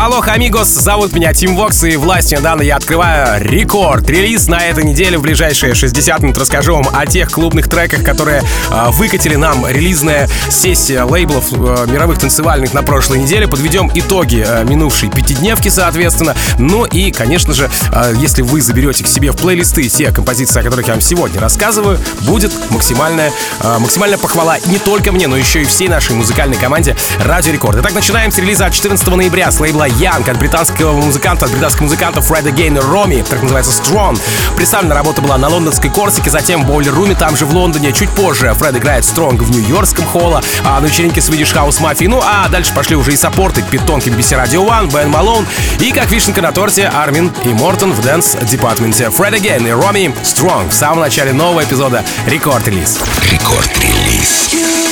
Алло, амигос, зовут меня Тим Вокс, и властью недавно я открываю рекорд. Релиз на этой неделе в ближайшие 60 минут расскажу вам о тех клубных треках, которые э, выкатили нам релизная сессия лейблов э, мировых танцевальных на прошлой неделе. Подведем итоги э, минувшей пятидневки, соответственно. Ну и, конечно же, э, если вы заберете к себе в плейлисты те композиции, о которых я вам сегодня рассказываю, будет максимальная, э, максимальная похвала не только мне, но еще и всей нашей музыкальной команде Радио Рекорд. Итак, начинаем с релиза 14 ноября с лейбла Янг от британского музыканта, от британского музыканта Фреда Гейна Роми, так называется Strong. Представлена работа была на лондонской Корсике, затем в Boiler Room е, там же в Лондоне. Чуть позже Фред играет Strong в Нью-Йоркском холле на вечеринке Swedish House Mafia. Ну а дальше пошли уже и support ы Pete Tong на BBC Radio One, Ben Malone и, как вишенка на торте, Армин и Мортон в Dance Department е. Fred Again и Romy Strong в самом начале нового эпизода. Record Release. Record Release.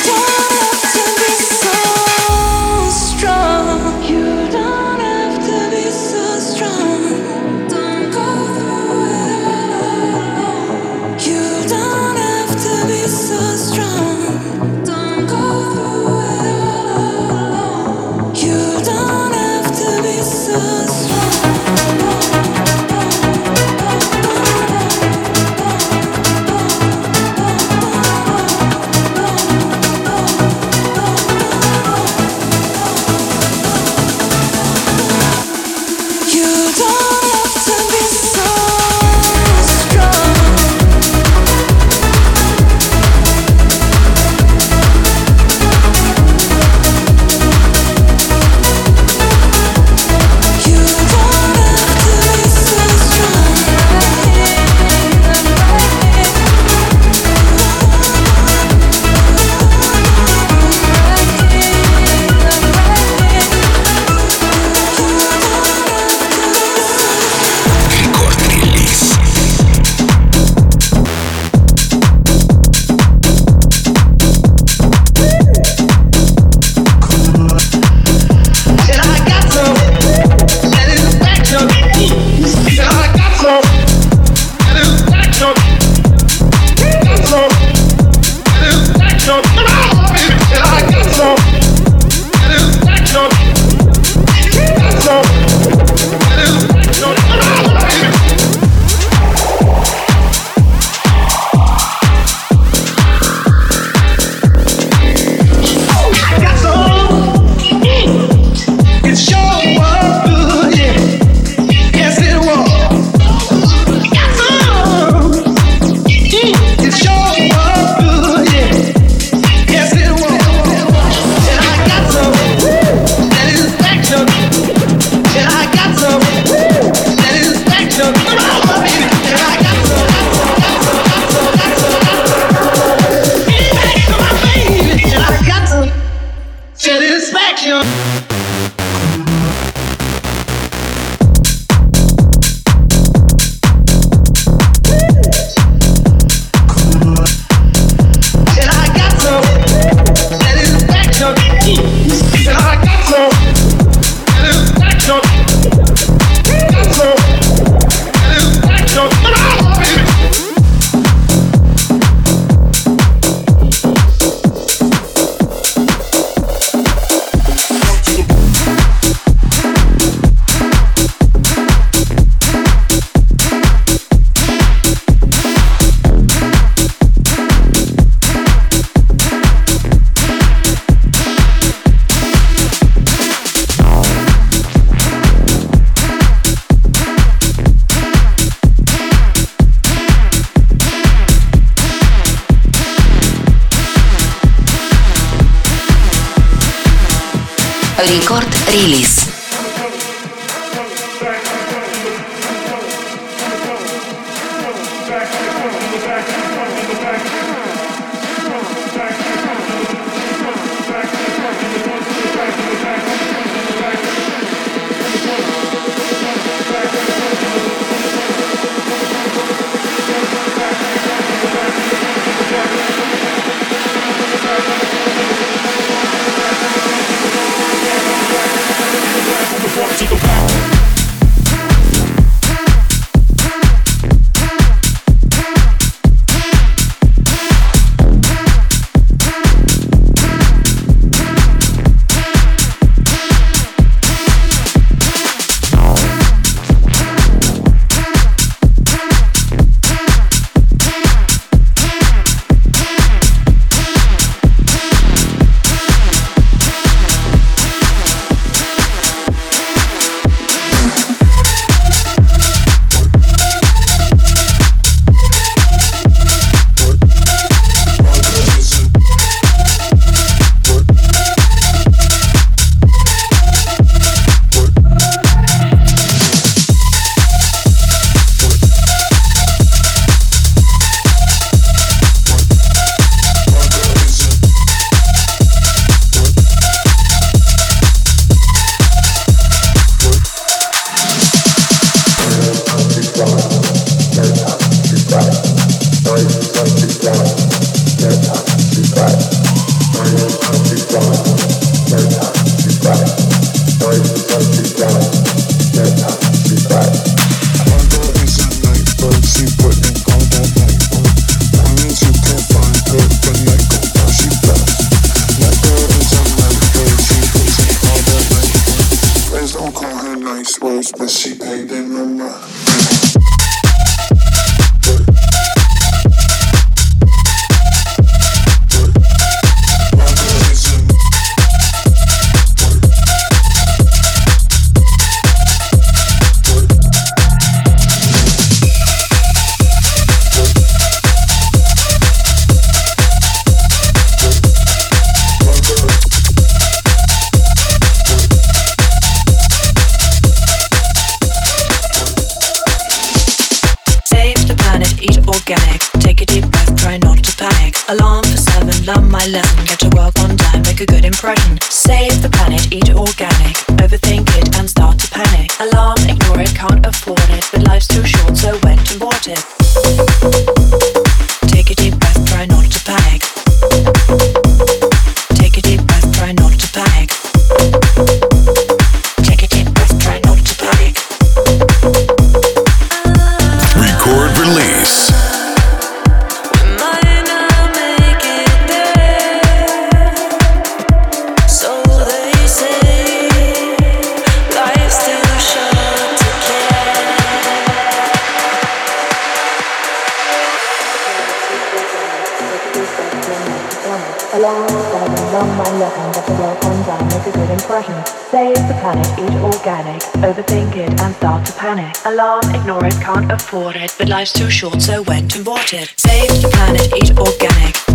life's too short, so went and bought it. Save the planet, eat organic.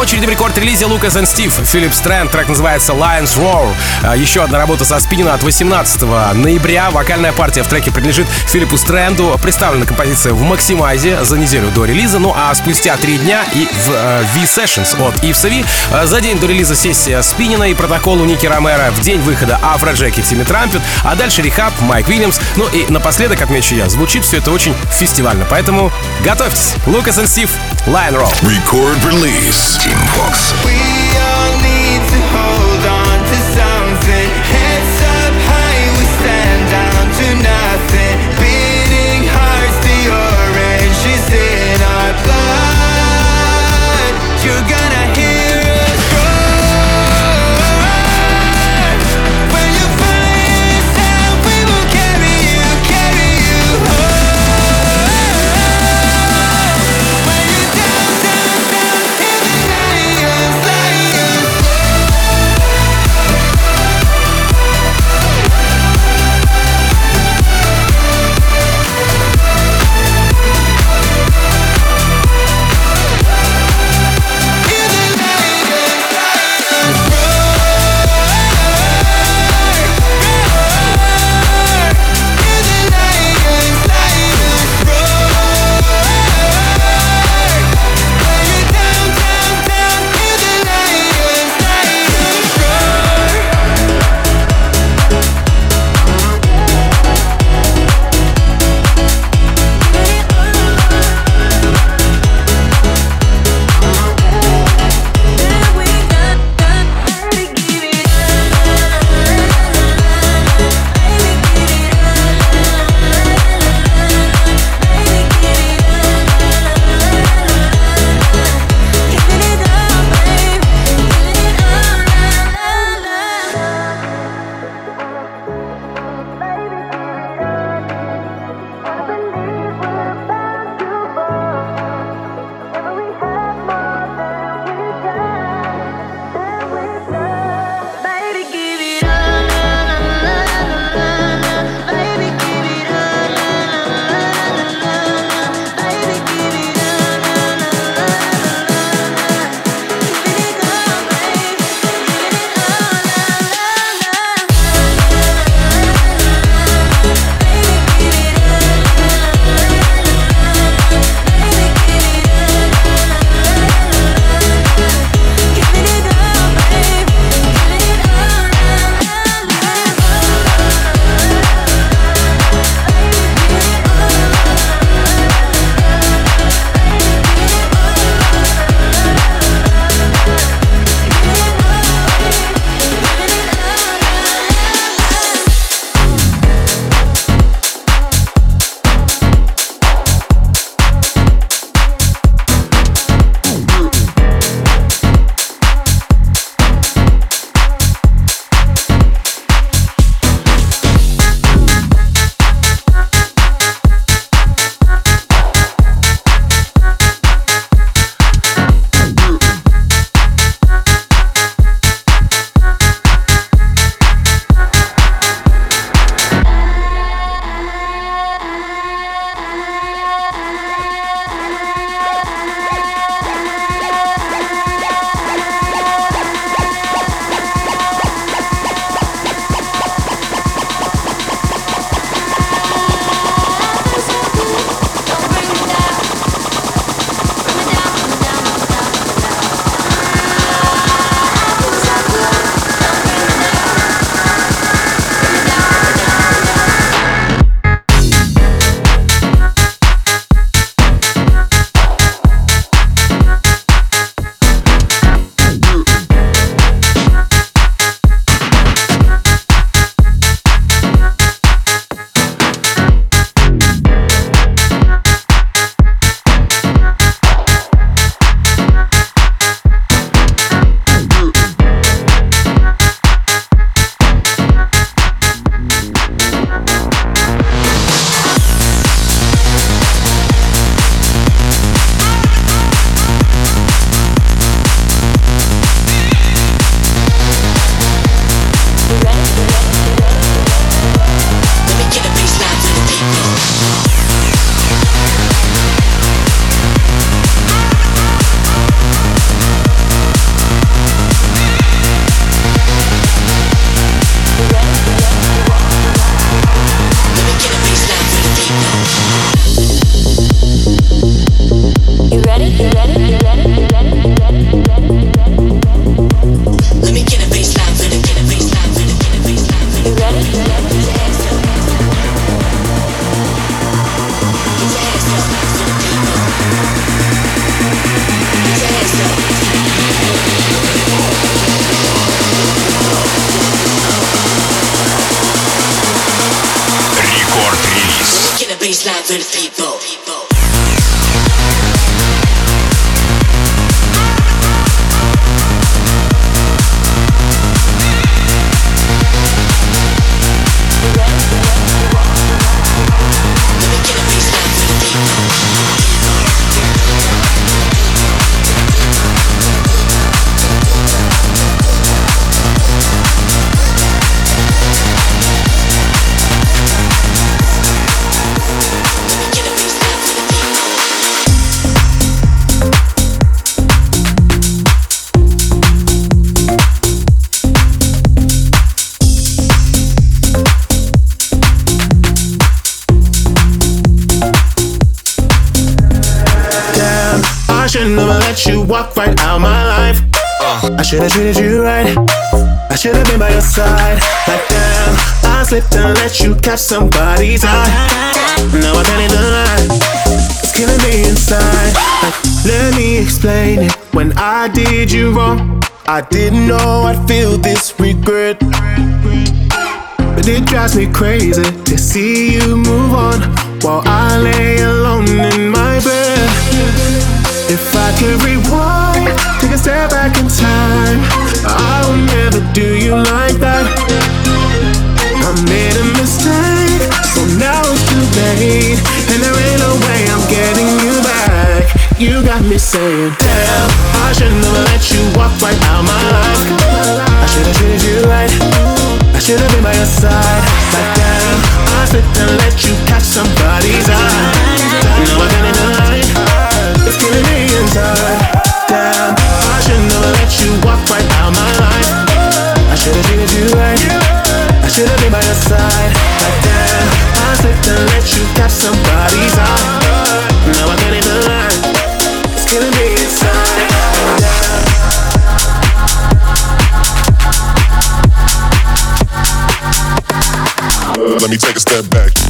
очереди в рекорд-релизе Lucas and Steve. Филипп Стрэнд, трек называется Lions Roar. А, еще одна работа со спинина от 18 ноября. Вокальная партия в треке принадлежит Филиппу Стрэнду. Представлена композиция в Максимайзе за неделю до релиза, ну а спустя три дня и в э, V-Sessions от Ивсови. А, за день до релиза сессия Спинина и протокол у Ники Ромера. В день выхода Афро Джеки Тимми Трампет, а дальше Рехаб, Майк Уильямс. Ну и напоследок, отмечу я, звучит все это очень фестивально, поэтому готовьтесь. Лукас и Стив, Лайн Roar. Record release. Team Fox. Should have treated you right. I should have been by your side. Like damn, I slipped and let you catch somebody's eye. Now I can't lie. It's killing me inside. Like, let me explain it. When I did you wrong, I didn't know I'd feel this regret. But it drives me crazy to see you move on while I lay alone in my bed. If I could rewind, step back in time, I would never do you like that. I made a mistake, so now it's too late, and there ain't no way I'm getting you back. You got me saying, damn, I should never let you walk right out my life. I should've treated you right. I should've been by your side. Like damn, I slipped and let you catch somebody's eye. Now I can't deny. It's killing me inside. Damn, you walk right out my life. I should've treated you right. I should've been by your side. Like damn, I slipped and let you catch somebody's eye. Now I can't even lie. It's killing me inside. Let me take a step back.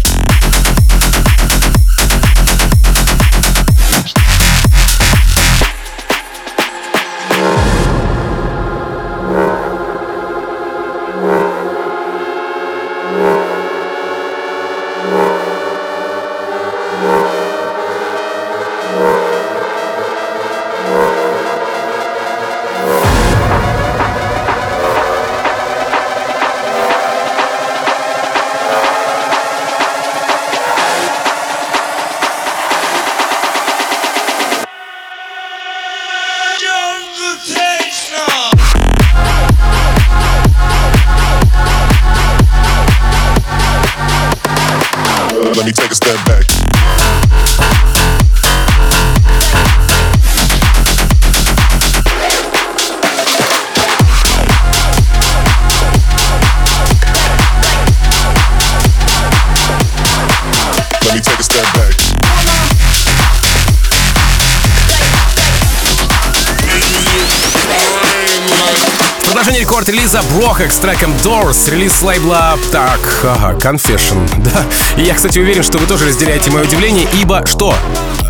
Рекорд-релиза Брохак с треком Doors, релиз лейбла... Так, ага, Confession, да. И я, кстати, уверен, что вы тоже разделяете мое удивление, ибо что?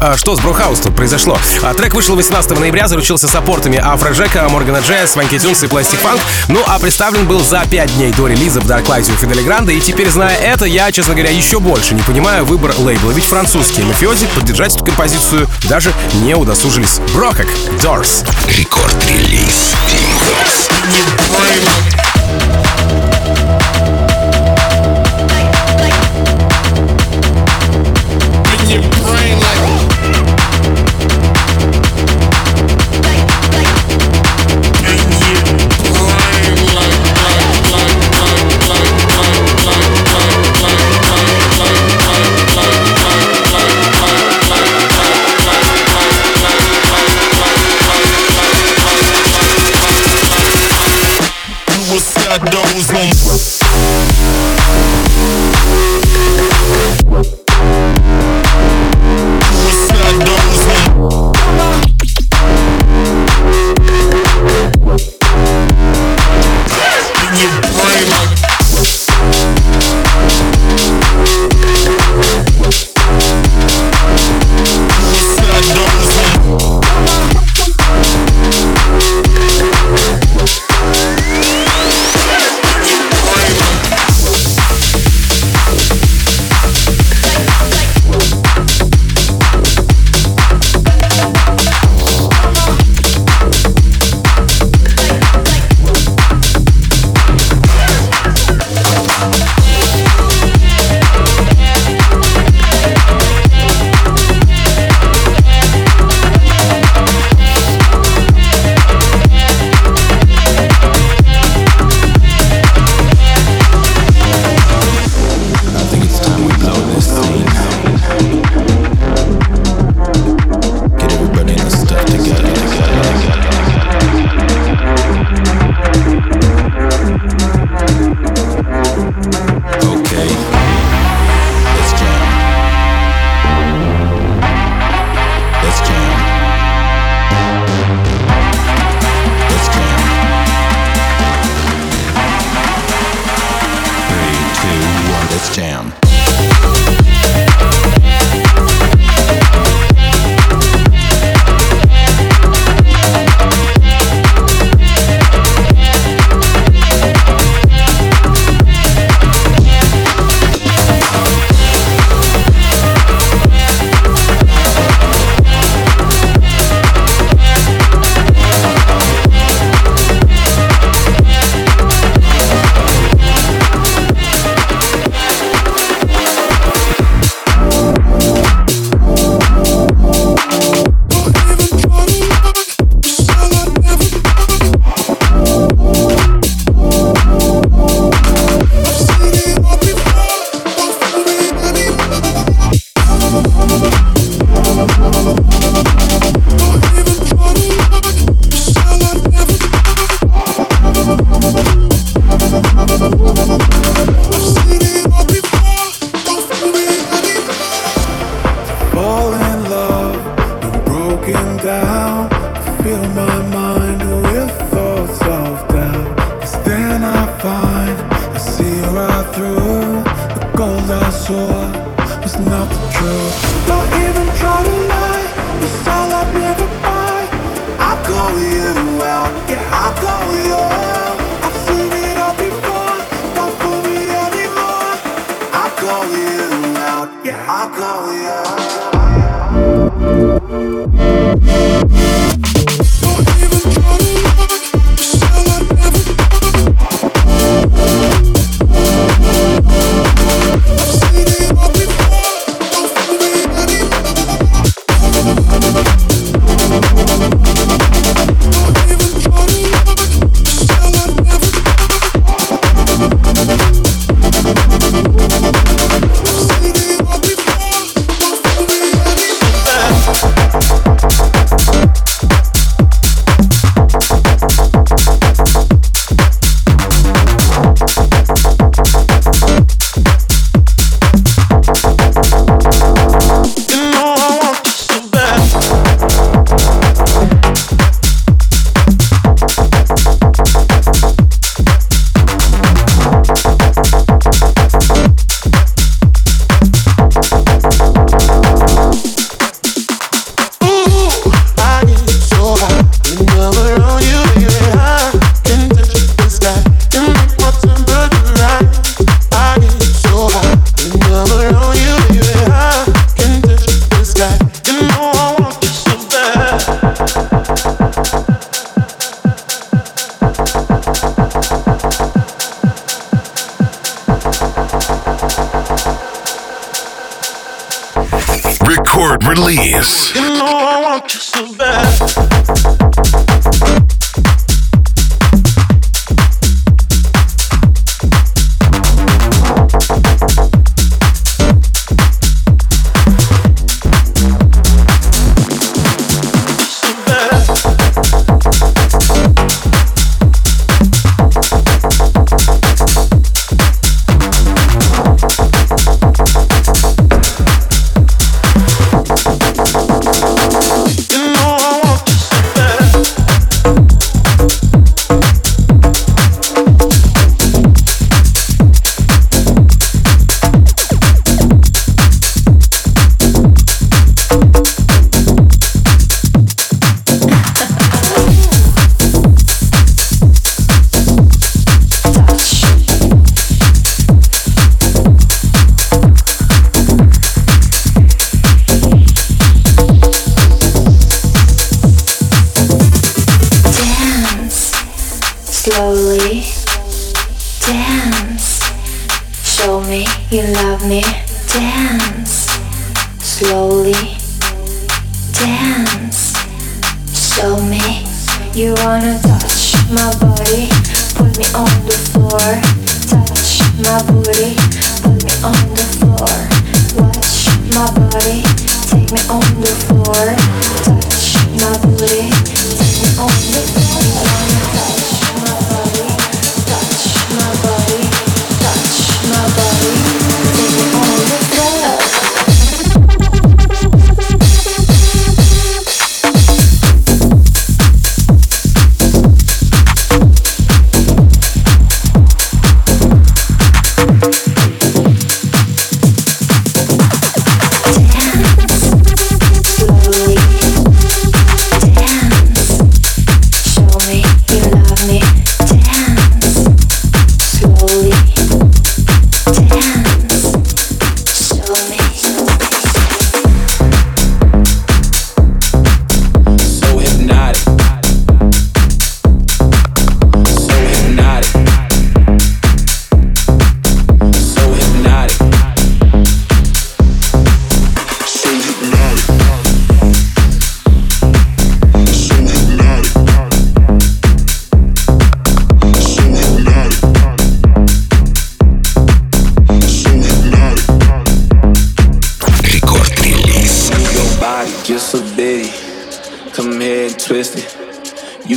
А, что с Брохаус тут произошло? А, трек вышел 18 ноября, заручился саппортами Афроджека, Моргана Джесс, Ванки Тюнс и Пластик Фанк. Ну, а представлен был за 5 дней до релиза в Dark Light у Фидели Гранда. И теперь, зная это, я, честно говоря, еще больше не понимаю выбор лейбла. Ведь французские мафиози поддержать эту композицию даже не удосужились. Брохак, Doors. Рекорд-релиз Team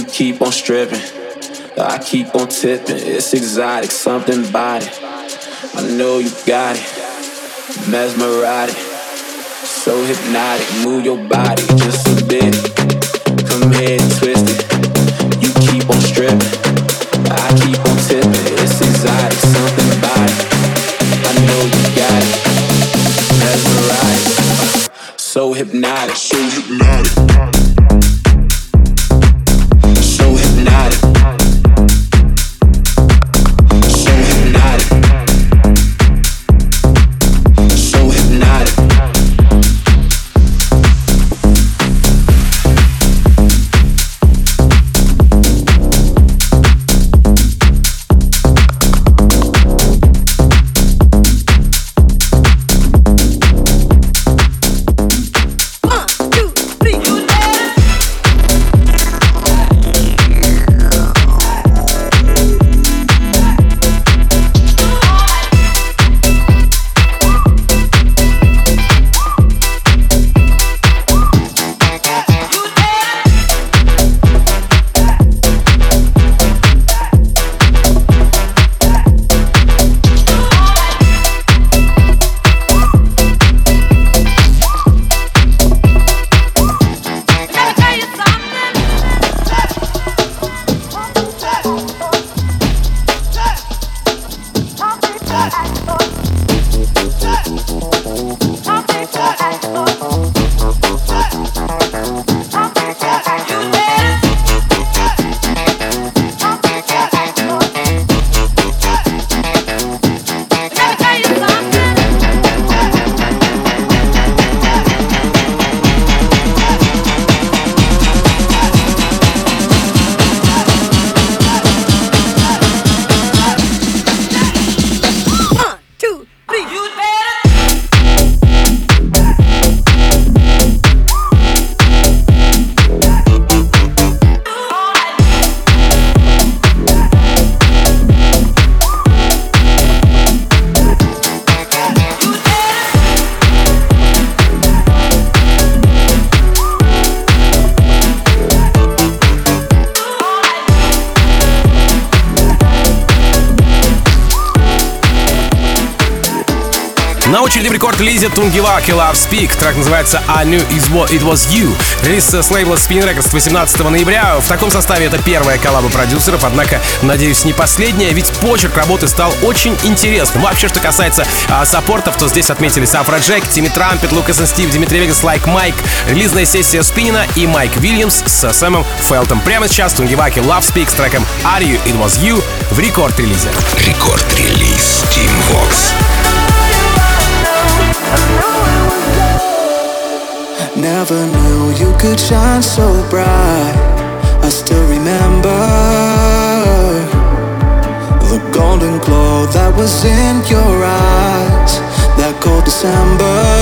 keep on stripping. I keep on tipping. It's exotic, something about it. I know you got it. Mesmerizing. So hypnotic. Move your body just a bit. Come here and twist it. You keep on stripping. I keep on tipping. It's exotic, something about it. I know you got it. Hypnotic. So hypnotic. Tungevaag и Lovespeake. Трек называется I Knew It Was You. Релиз с лейбла Spinnin' Records 18 ноября. В таком составе это первая коллаба продюсеров, однако, надеюсь, не последняя, ведь почерк работы стал очень интересным. Вообще, что касается а, support ов, то здесь отметили Afrojack, Timmy Trumpet, Lucas и Steve, Dimitri Vegas, Like Mike, релизная сессия Spinnin а и Mike Williams с Sam Feldt ом. Прямо сейчас Tungevaag и Lovespeake с треком I Knew It Was You в Record Release. Рекорд-релиз Team Vox. Could shine so bright. I still remember the golden glow that was in your eyes that cold December.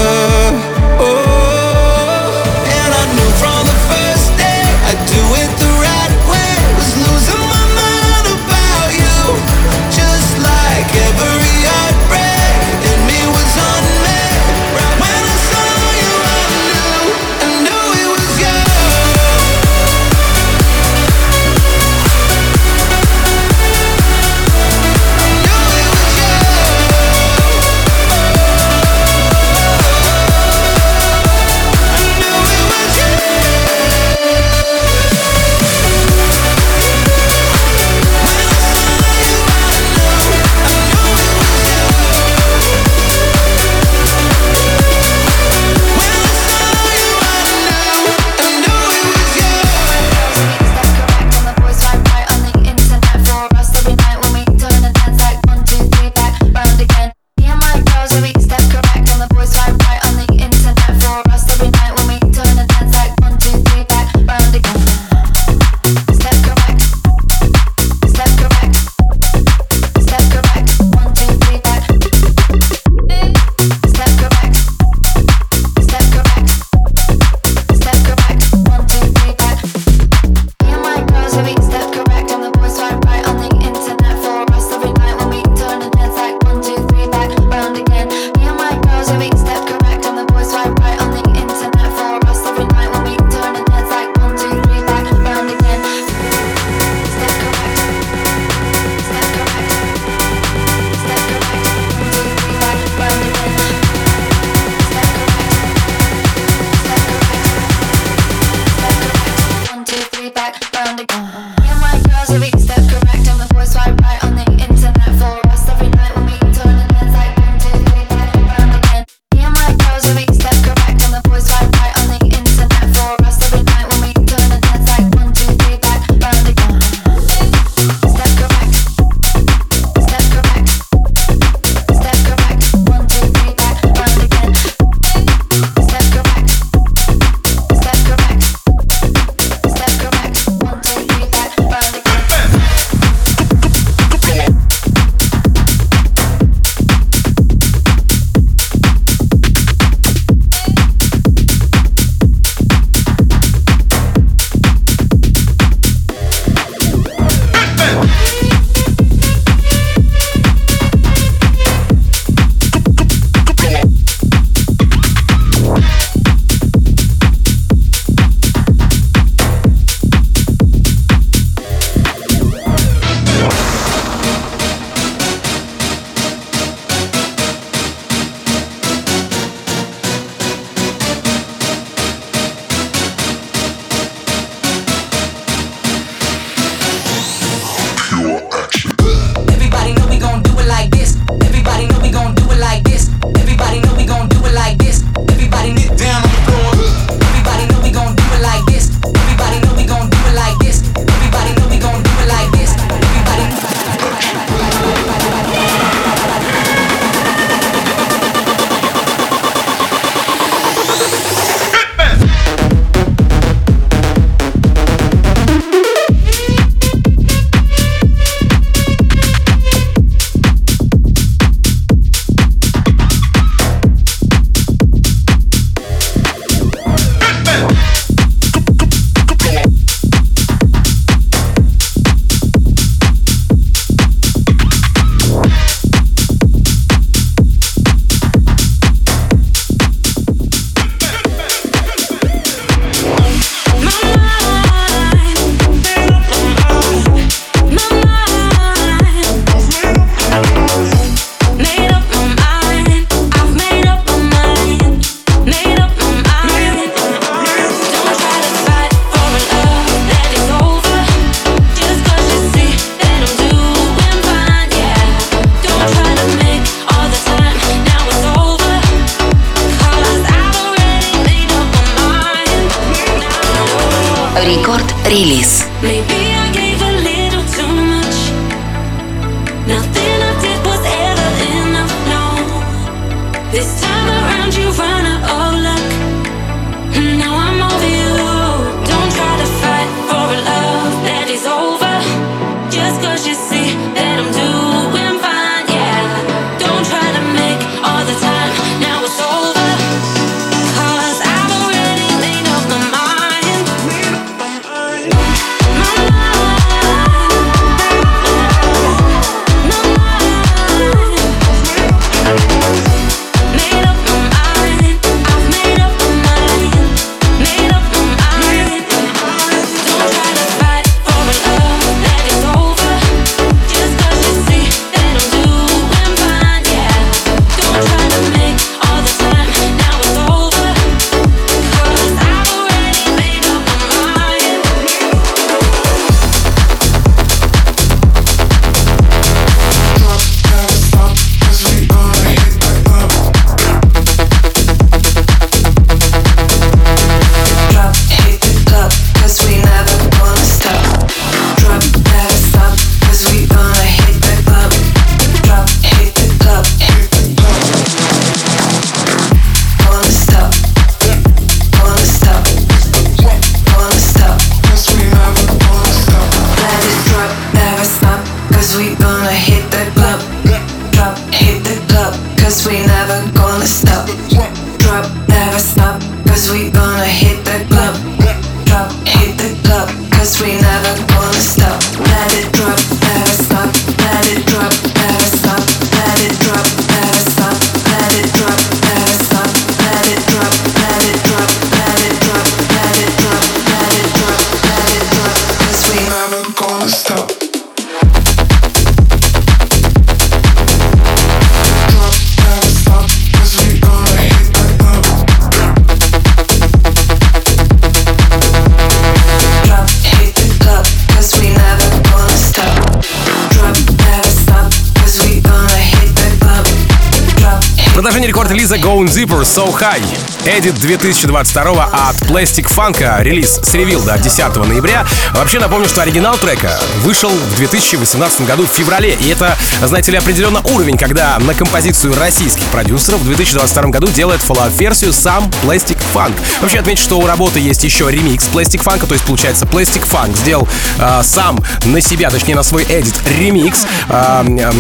So High. Edit 2022 от Plastic Funk, а, релиз с Revealed а 10 ноября. Вообще напомню, что оригинал трека вышел в 2018 году в феврале, и это, знаете ли, определенно уровень, когда на композицию российских продюсеров в 2022 году делает follow-up-версию сам Plastic Funk. Вообще отмечу, что у работы есть еще ремикс Plastic Funk, то есть получается Plastic Funk сделал э, сам на себя, точнее на свой Edit ремикс. Э, э,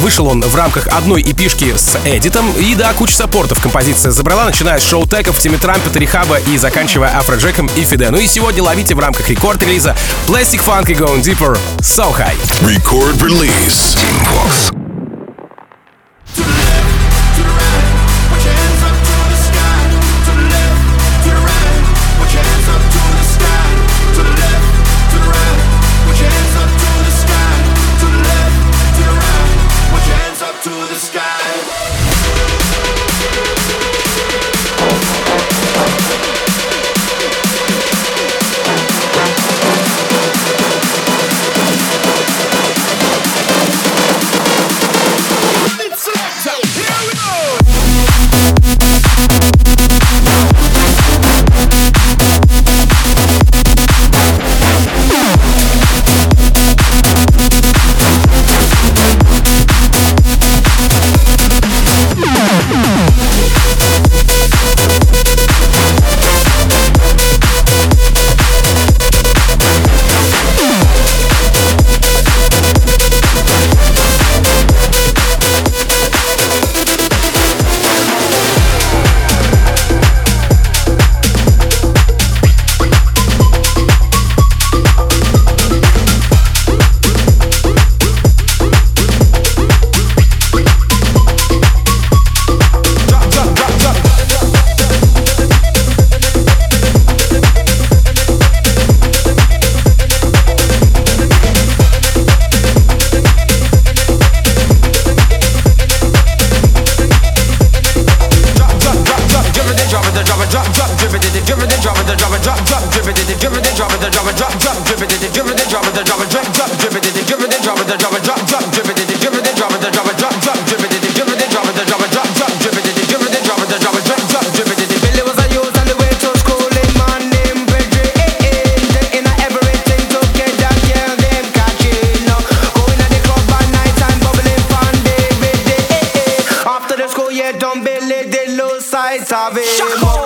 вышел он в рамках одной эпишки с Эдитом, и да, куча саппортов композиция забрала, начиная с шоу фултеков, теме трампета, рехаба и заканчивая афро-джеком и фиде. Ну и сегодня ловите в рамках рекорд-релиза Plastic Funk и Going Deeper So High. Record Release. Team Fox. che don belle of it. sapere.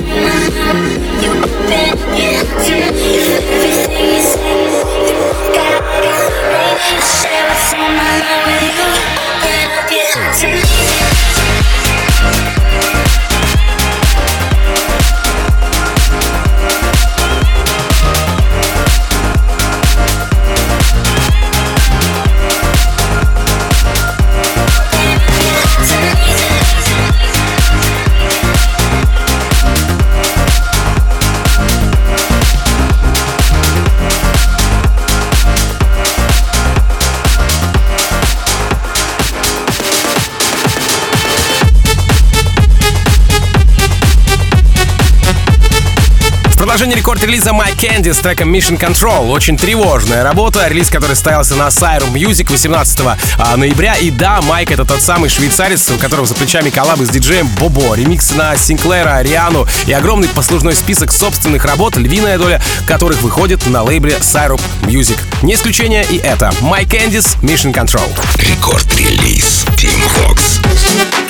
Peace. Продолжение рекорд-релиза My Candy с треком Mission Control. Очень тревожная работа, релиз, который ставился на Syrum Music 18 а, ноября. И да, Майк это тот самый швейцарец, у которого за плечами коллабы с диджеем Бобо, ремикс на Синклера, Риану и огромный послужной список собственных работ, львиная доля которых выходит на лейбле Syrup Music. Не исключение и это. My Candies Mission Control. Рекорд-релиз Team Vox.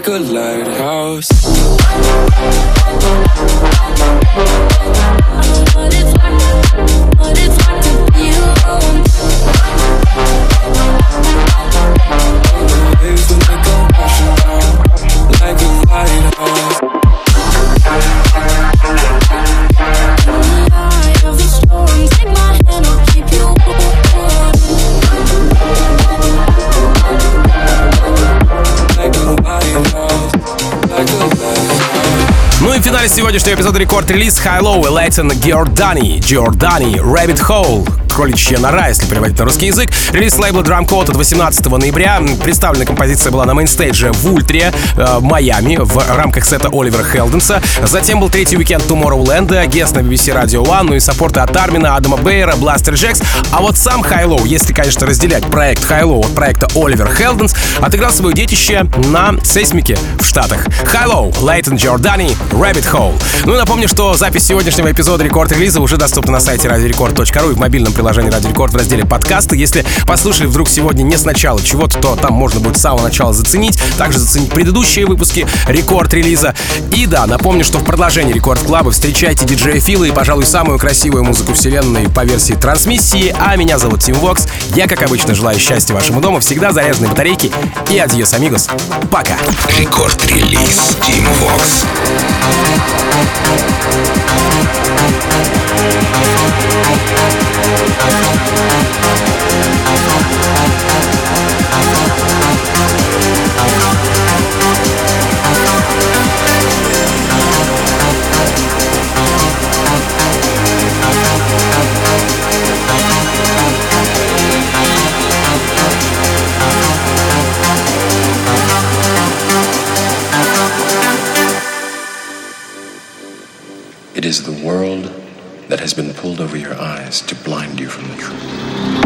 Like a. финале сегодняшнего эпизода Record Release HI-LO и Layton Giordani, Giordani, Rabbit Hole, кроличья нора, если переводить на русский язык. Релиз лейбла Drumcode от 18 ноября. Представлена композиция была на mainstage е в Ультре, э, Майами, в рамках сета Оливера Хелденса. Затем был третий уикенд Tomorrowland, guest на BBC Radio One, ну и support ы от Армина, Адама Бейера, Blasterjaxx. А вот сам HI-LO, если, конечно, разделять проект HI-LO от проекта Оливер Хелденс, отыграл свое детище на Seismic е в Штатах. Low, Лейтон Giordani, Rabbit Hole. Ну и напомню, что запись сегодняшнего эпизода рекорд-релиза уже доступна на сайте radiorecord.ru и в мобильном приложении Radio Record в разделе подкасты. Если послушали вдруг сегодня не сначала чего-то, то там можно будет с самого начала заценить. Также заценить предыдущие выпуски рекорд-релиза. И да, напомню, что в продолжении рекорд клаба встречайте диджея Фила и, пожалуй, самую красивую музыку вселенной по версии трансмиссии. А меня зовут Тим Вокс. Я, как обычно, желаю счастья вашему дому, всегда заряженной батарейки. И адьос, амигос. Пока. Рекорд-релиз Team Vox. It is the world that has been pulled over your eyes to blind you from the truth.